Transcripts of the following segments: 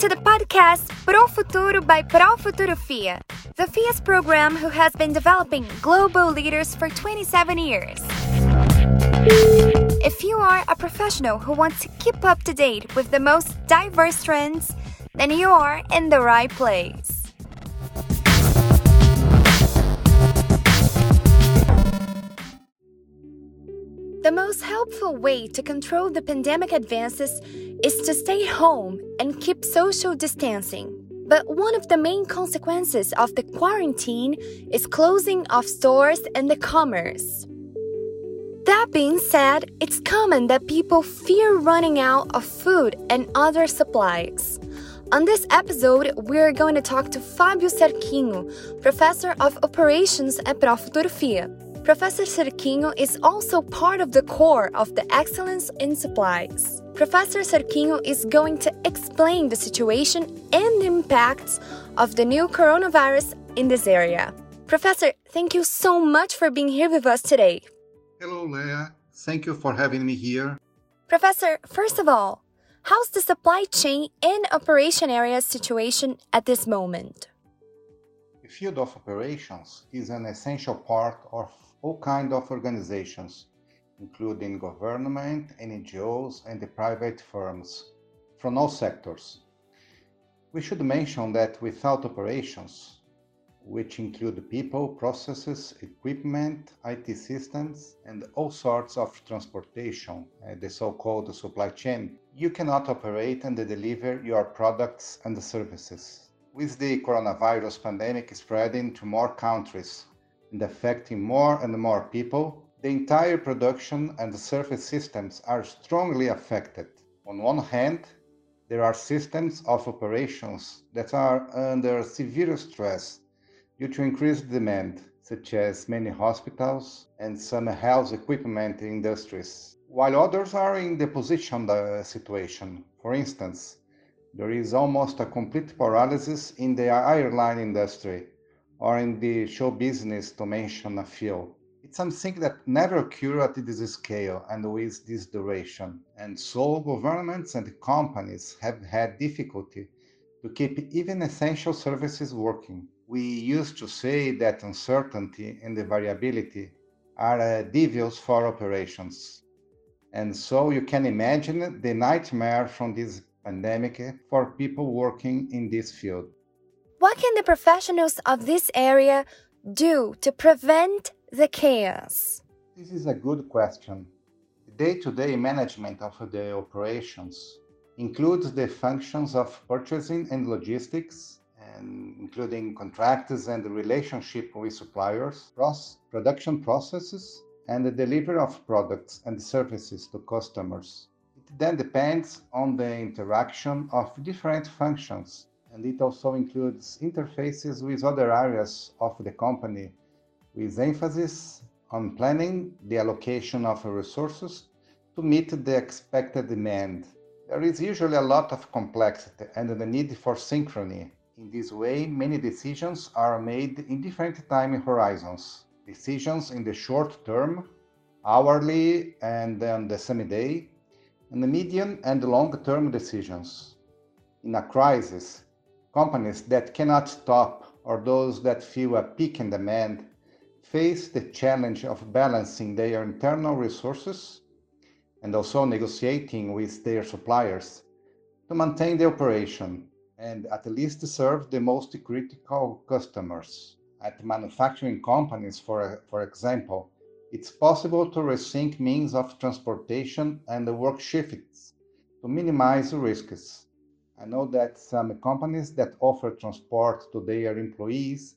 to the podcast Profuturo by Profuturo FIA, the FIA's program who has been developing global leaders for 27 years. If you are a professional who wants to keep up to date with the most diverse trends, then you are in the right place. The most helpful way to control the pandemic advances is to stay home and keep social distancing. But one of the main consequences of the quarantine is closing of stores and the commerce. That being said, it's common that people fear running out of food and other supplies. On this episode, we're going to talk to Fábio Cerquinho, professor of operations at Profuturo FIA. Professor Cerquinho is also part of the core of the Excellence in Supplies. Professor Cerquinho is going to explain the situation and the impacts of the new coronavirus in this area. Professor, thank you so much for being here with us today. Hello, Leah. Thank you for having me here. Professor, first of all, how's the supply chain and operation area situation at this moment? The field of operations is an essential part of all kinds of organizations, including government, NGOs, and private firms from all sectors. We should mention that without operations, which include people, processes, equipment, IT systems, and all sorts of transportation, uh, the so called supply chain, you cannot operate and deliver your products and services. With the coronavirus pandemic spreading to more countries and affecting more and more people, the entire production and service systems are strongly affected. On one hand, there are systems of operations that are under severe stress due to increased demand, such as many hospitals and some health equipment industries, while others are in the position the situation. For instance, there is almost a complete paralysis in the airline industry or in the show business, to mention a few. It's something that never occurred at this scale and with this duration. And so governments and companies have had difficulty to keep even essential services working. We used to say that uncertainty and the variability are uh, devils for operations. And so you can imagine the nightmare from this pandemic for people working in this field. What can the professionals of this area do to prevent the chaos? This is a good question. Day to day management of the operations includes the functions of purchasing and logistics, and including contracts and the relationship with suppliers, cross production processes, and the delivery of products and services to customers. It then depends on the interaction of different functions and it also includes interfaces with other areas of the company with emphasis on planning the allocation of resources to meet the expected demand. There is usually a lot of complexity and the need for synchrony. In this way, many decisions are made in different time horizons. Decisions in the short term, hourly, and on the same day, and the medium and long term decisions. In a crisis, Companies that cannot stop or those that feel a peak in demand face the challenge of balancing their internal resources and also negotiating with their suppliers to maintain the operation and at least serve the most critical customers. At manufacturing companies, for, for example, it's possible to rethink means of transportation and work shifts to minimize risks. I know that some companies that offer transport to their employees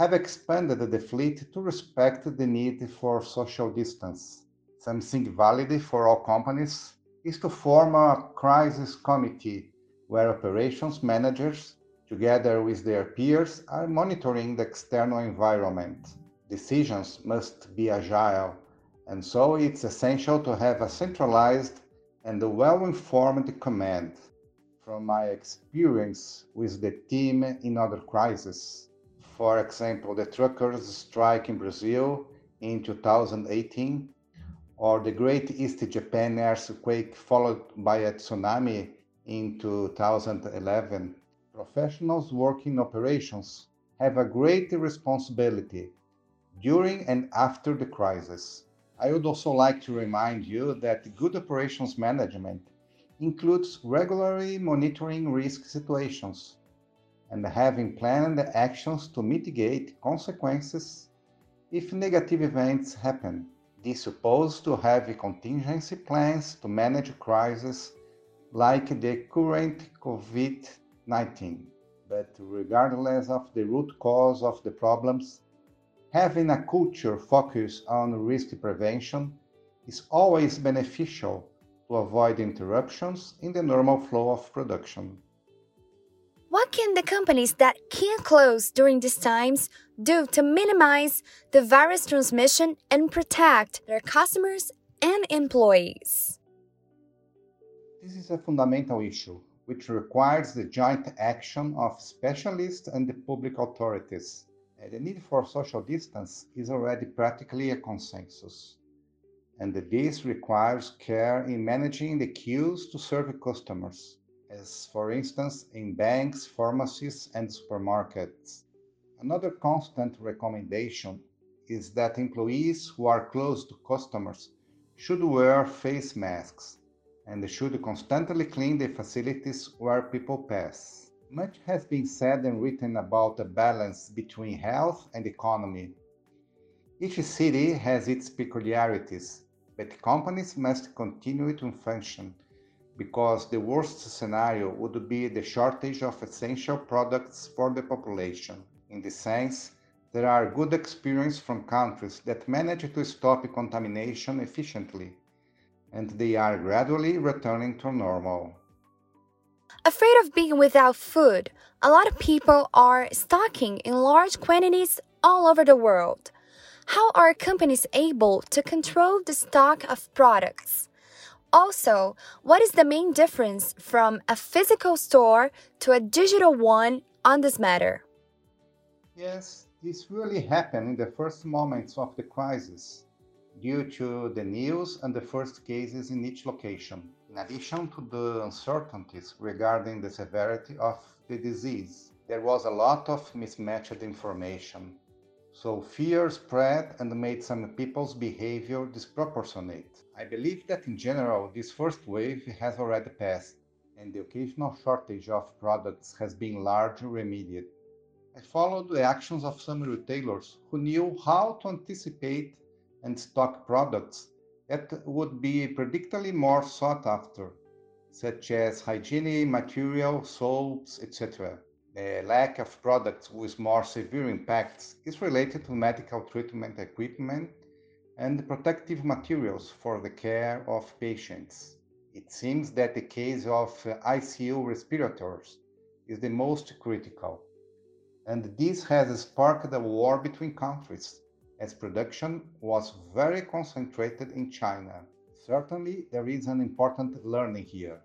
have expanded the fleet to respect the need for social distance. Something valid for all companies is to form a crisis committee where operations managers, together with their peers, are monitoring the external environment. Decisions must be agile, and so it's essential to have a centralized and well informed command from my experience with the team in other crises. For example, the truckers' strike in Brazil in 2018, or the Great East Japan earthquake followed by a tsunami in 2011, professionals working in operations have a great responsibility during and after the crisis. I would also like to remind you that good operations management includes regularly monitoring risk situations and having planned actions to mitigate consequences if negative events happen. This supposed to have contingency plans to manage crises like the current COVID 19. But regardless of the root cause of the problems, having a culture focused on risk prevention is always beneficial to avoid interruptions in the normal flow of production. What can the companies that can't close during these times do to minimize the virus transmission and protect their customers and employees? This is a fundamental issue which requires the joint action of specialists and the public authorities. The need for social distance is already practically a consensus, and this requires care in managing the queues to serve customers as for instance in banks, pharmacies, and supermarkets. Another constant recommendation is that employees who are close to customers should wear face masks and should constantly clean the facilities where people pass. Much has been said and written about the balance between health and economy. Each city has its peculiarities, but companies must continue to function because the worst scenario would be the shortage of essential products for the population. In this sense, there are good experiences from countries that manage to stop contamination efficiently, and they are gradually returning to normal. Afraid of being without food, a lot of people are stocking in large quantities all over the world. How are companies able to control the stock of products? Also, what is the main difference from a physical store to a digital one on this matter? Yes, this really happened in the first moments of the crisis due to the news and the first cases in each location. In addition to the uncertainties regarding the severity of the disease, there was a lot of mismatched information. So fear spread and made some people's behavior disproportionate. I believe that in general this first wave has already passed and the occasional shortage of products has been largely remedied. I followed the actions of some retailers who knew how to anticipate and stock products that would be predictably more sought after, such as hygiene material, soaps, etc. Lack of products with more severe impacts is related to medical treatment equipment and protective materials for the care of patients. It seems that the case of ICU respirators is the most critical, and this has sparked a war between countries as production was very concentrated in China. Certainly, there is an important learning here.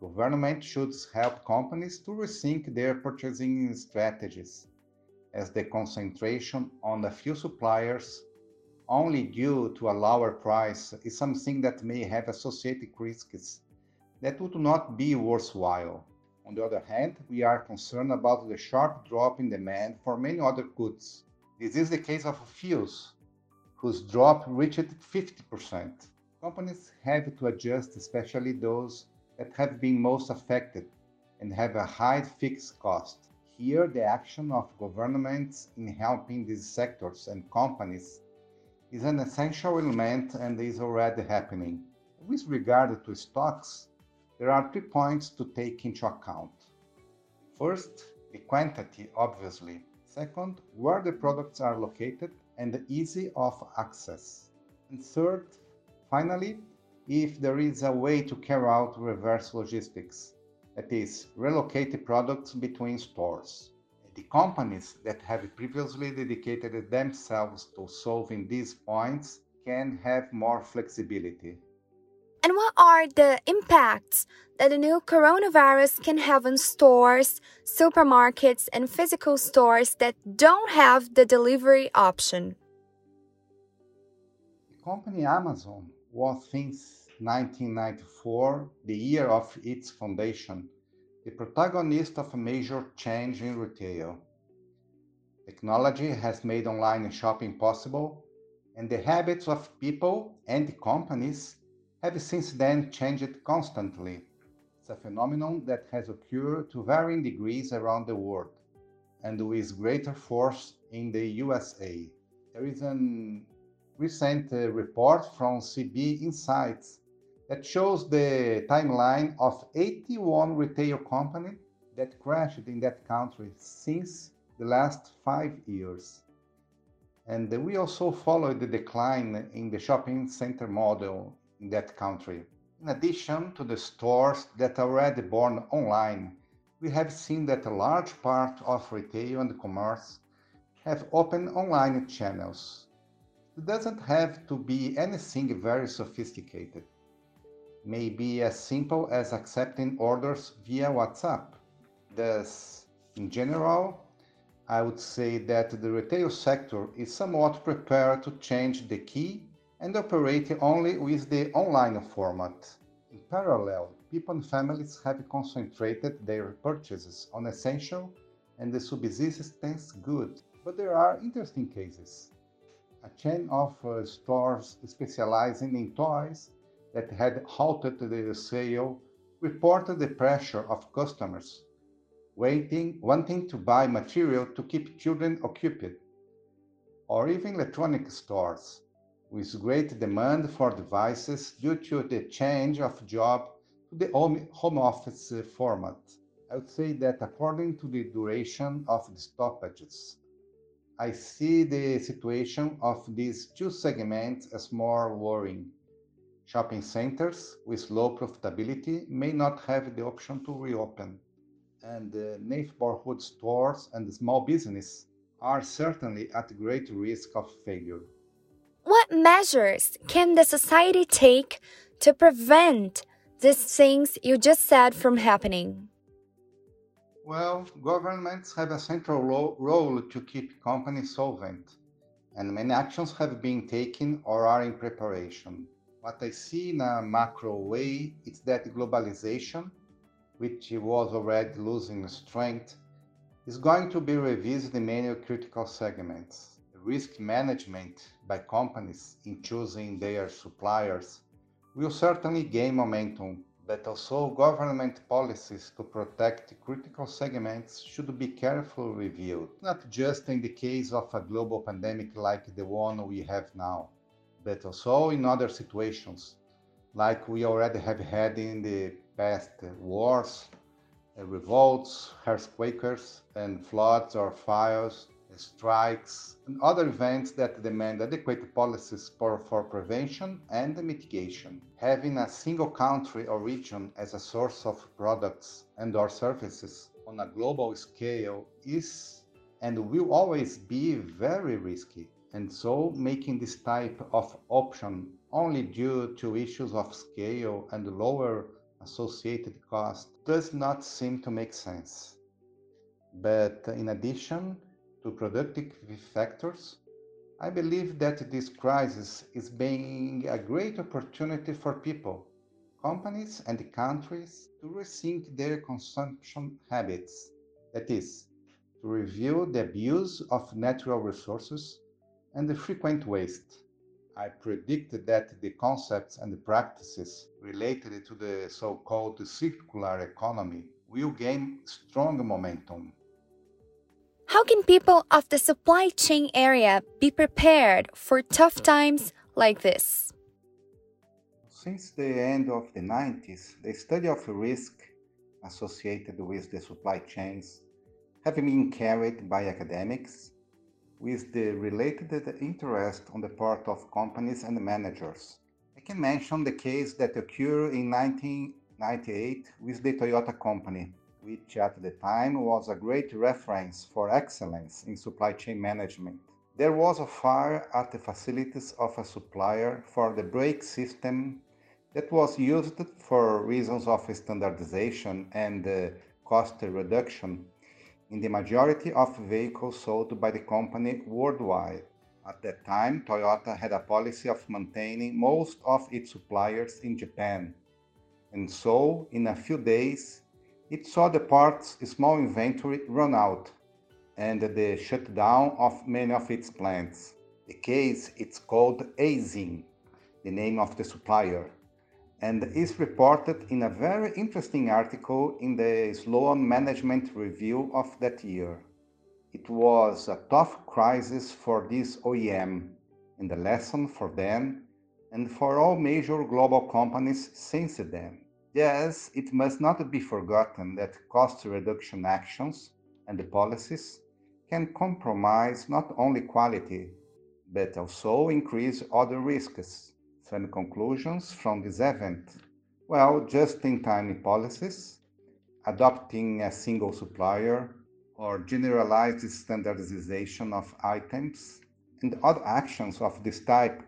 Government should help companies to rethink their purchasing strategies, as the concentration on a few suppliers only due to a lower price is something that may have associated risks that would not be worthwhile. On the other hand, we are concerned about the sharp drop in demand for many other goods. This is the case of fuels, whose drop reached 50%. Companies have to adjust, especially those that have been most affected and have a high fixed cost. Here, the action of governments in helping these sectors and companies is an essential element and is already happening. With regard to stocks, there are three points to take into account. First, the quantity, obviously. Second, where the products are located and the easy of access. And third, finally, if there is a way to carry out reverse logistics, that is, relocate products between stores. The companies that have previously dedicated themselves to solving these points can have more flexibility. And what are the impacts that the new coronavirus can have on stores, supermarkets, and physical stores that don't have the delivery option? The company Amazon was since 1994, the year of its foundation, the protagonist of a major change in retail. Technology has made online shopping possible, and the habits of people and companies have since then changed constantly. It's a phenomenon that has occurred to varying degrees around the world and with greater force in the USA. There is a recent uh, report from CB Insights that shows the timeline of 81 retail companies that crashed in that country since the last five years. And we also followed the decline in the shopping center model in that country. In addition to the stores that are already born online, we have seen that a large part of retail and commerce have open online channels. It doesn't have to be anything very sophisticated. Maybe as simple as accepting orders via WhatsApp. Thus, in general, I would say that the retail sector is somewhat prepared to change the key and operate only with the online format. In parallel, people and families have concentrated their purchases on essential and the subsistence goods. But there are interesting cases. A chain of uh, stores specializing in toys that had halted the sale reported the pressure of customers waiting, wanting to buy material to keep children occupied, or even electronic stores with great demand for devices due to the change of job to the home office format. I would say that according to the duration of the stoppages, I see the situation of these two segments as more worrying. Shopping centers with low profitability may not have the option to reopen, and the neighborhood stores and small business are certainly at great risk of failure. What measures can the society take to prevent these things you just said from happening? Well, governments have a central ro- role to keep companies solvent, and many actions have been taken or are in preparation. What I see in a macro way is that globalization, which was already losing strength, is going to be revisited in many critical segments. Risk management by companies in choosing their suppliers will certainly gain momentum, but also government policies to protect critical segments should be carefully reviewed, not just in the case of a global pandemic like the one we have now, but also in other situations, like we already have had in the past wars, revolts, earthquakes, and floods or fires strikes, and other events that demand adequate policies for, for prevention and mitigation. Having a single country or region as a source of products and or services on a global scale is and will always be very risky. And so making this type of option only due to issues of scale and lower associated cost does not seem to make sense. But in addition, to productive factors, I believe that this crisis is being a great opportunity for people, companies, and countries to rethink their consumption habits. That is, to review the abuse of natural resources and the frequent waste. I predict that the concepts and the practices related to the so called circular economy will gain strong momentum how can people of the supply chain area be prepared for tough times like this? Since the end of the 90s, the study of risk associated with the supply chains have been carried by academics with the related interest on the part of companies and managers. I can mention the case that occurred in 1998 with the Toyota Company, which at the time was a great reference for excellence in supply chain management. There was a fire at the facilities of a supplier for the brake system that was used for reasons of standardization and uh, cost reduction in the majority of vehicles sold by the company worldwide. At that time, Toyota had a policy of maintaining most of its suppliers in Japan. And so, in a few days, it saw the parts small inventory run out and the shutdown of many of its plants. The case is called Aisin, the name of the supplier, and is reported in a very interesting article in the Sloan Management Review of that year. It was a tough crisis for this OEM, and a lesson for them and for all major global companies since then. Yes, it must not be forgotten that cost reduction actions and the policies can compromise not only quality, but also increase other risks. Some conclusions from this event. Well, just in time policies, adopting a single supplier, or generalized standardization of items, and other actions of this type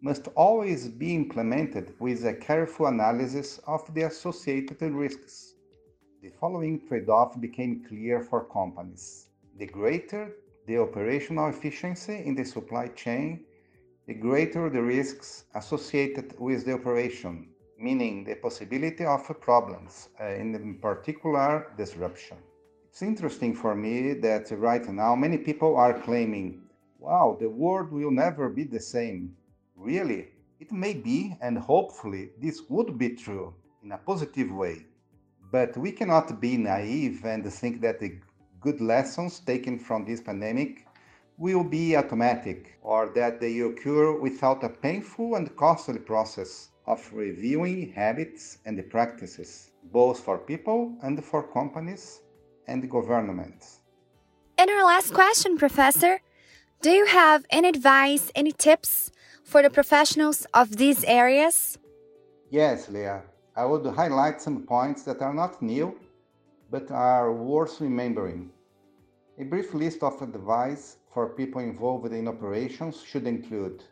must always be implemented with a careful analysis of the associated risks. The following trade off became clear for companies. The greater the operational efficiency in the supply chain, the greater the risks associated with the operation, meaning the possibility of problems, uh, in particular disruption. It's interesting for me that right now many people are claiming, wow, the world will never be the same. Really, it may be, and hopefully this would be true in a positive way. But we cannot be naive and think that the good lessons taken from this pandemic will be automatic or that they occur without a painful and costly process of reviewing habits and practices, both for people and for companies and governments. And our last question, Professor Do you have any advice, any tips for the professionals of these areas? Yes, Leah. I would highlight some points that are not new but are worth remembering. A brief list of advice for people involved in operations should include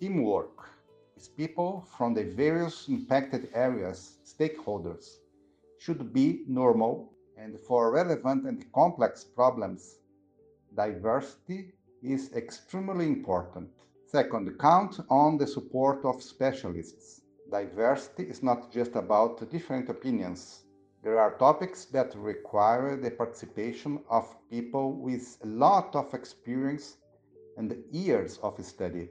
teamwork, as people from the various impacted areas, stakeholders, should be normal, and for relevant and complex problems, diversity is extremely important. Second, count on the support of specialists. Diversity is not just about different opinions, there are topics that require the participation of people with a lot of experience and years of study.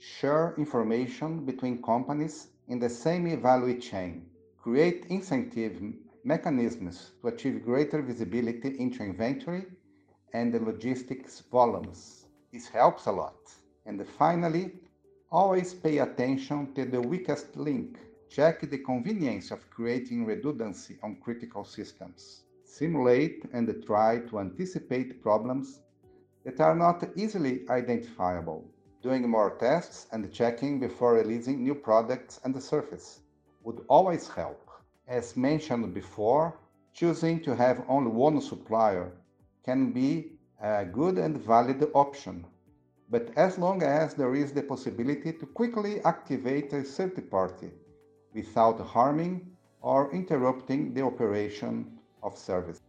Share information between companies in the same value chain. Create incentive mechanisms to achieve greater visibility into inventory and the logistics volumes. This helps a lot. And finally, always pay attention to the weakest link Check the convenience of creating redundancy on critical systems. Simulate and try to anticipate problems that are not easily identifiable. Doing more tests and checking before releasing new products and the surface would always help. As mentioned before, choosing to have only one supplier can be a good and valid option, but as long as there is the possibility to quickly activate a third party without harming or interrupting the operation of service.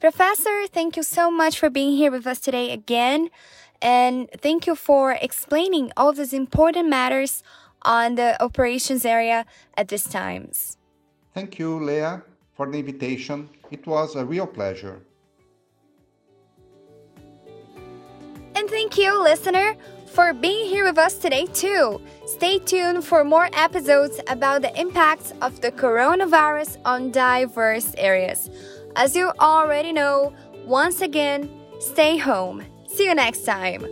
Professor, thank you so much for being here with us today again. And thank you for explaining all these important matters on the operations area at this times. Thank you, Leah, for the invitation. It was a real pleasure. Thank you, listener, for being here with us today, too. Stay tuned for more episodes about the impacts of the coronavirus on diverse areas. As you already know, once again, stay home. See you next time.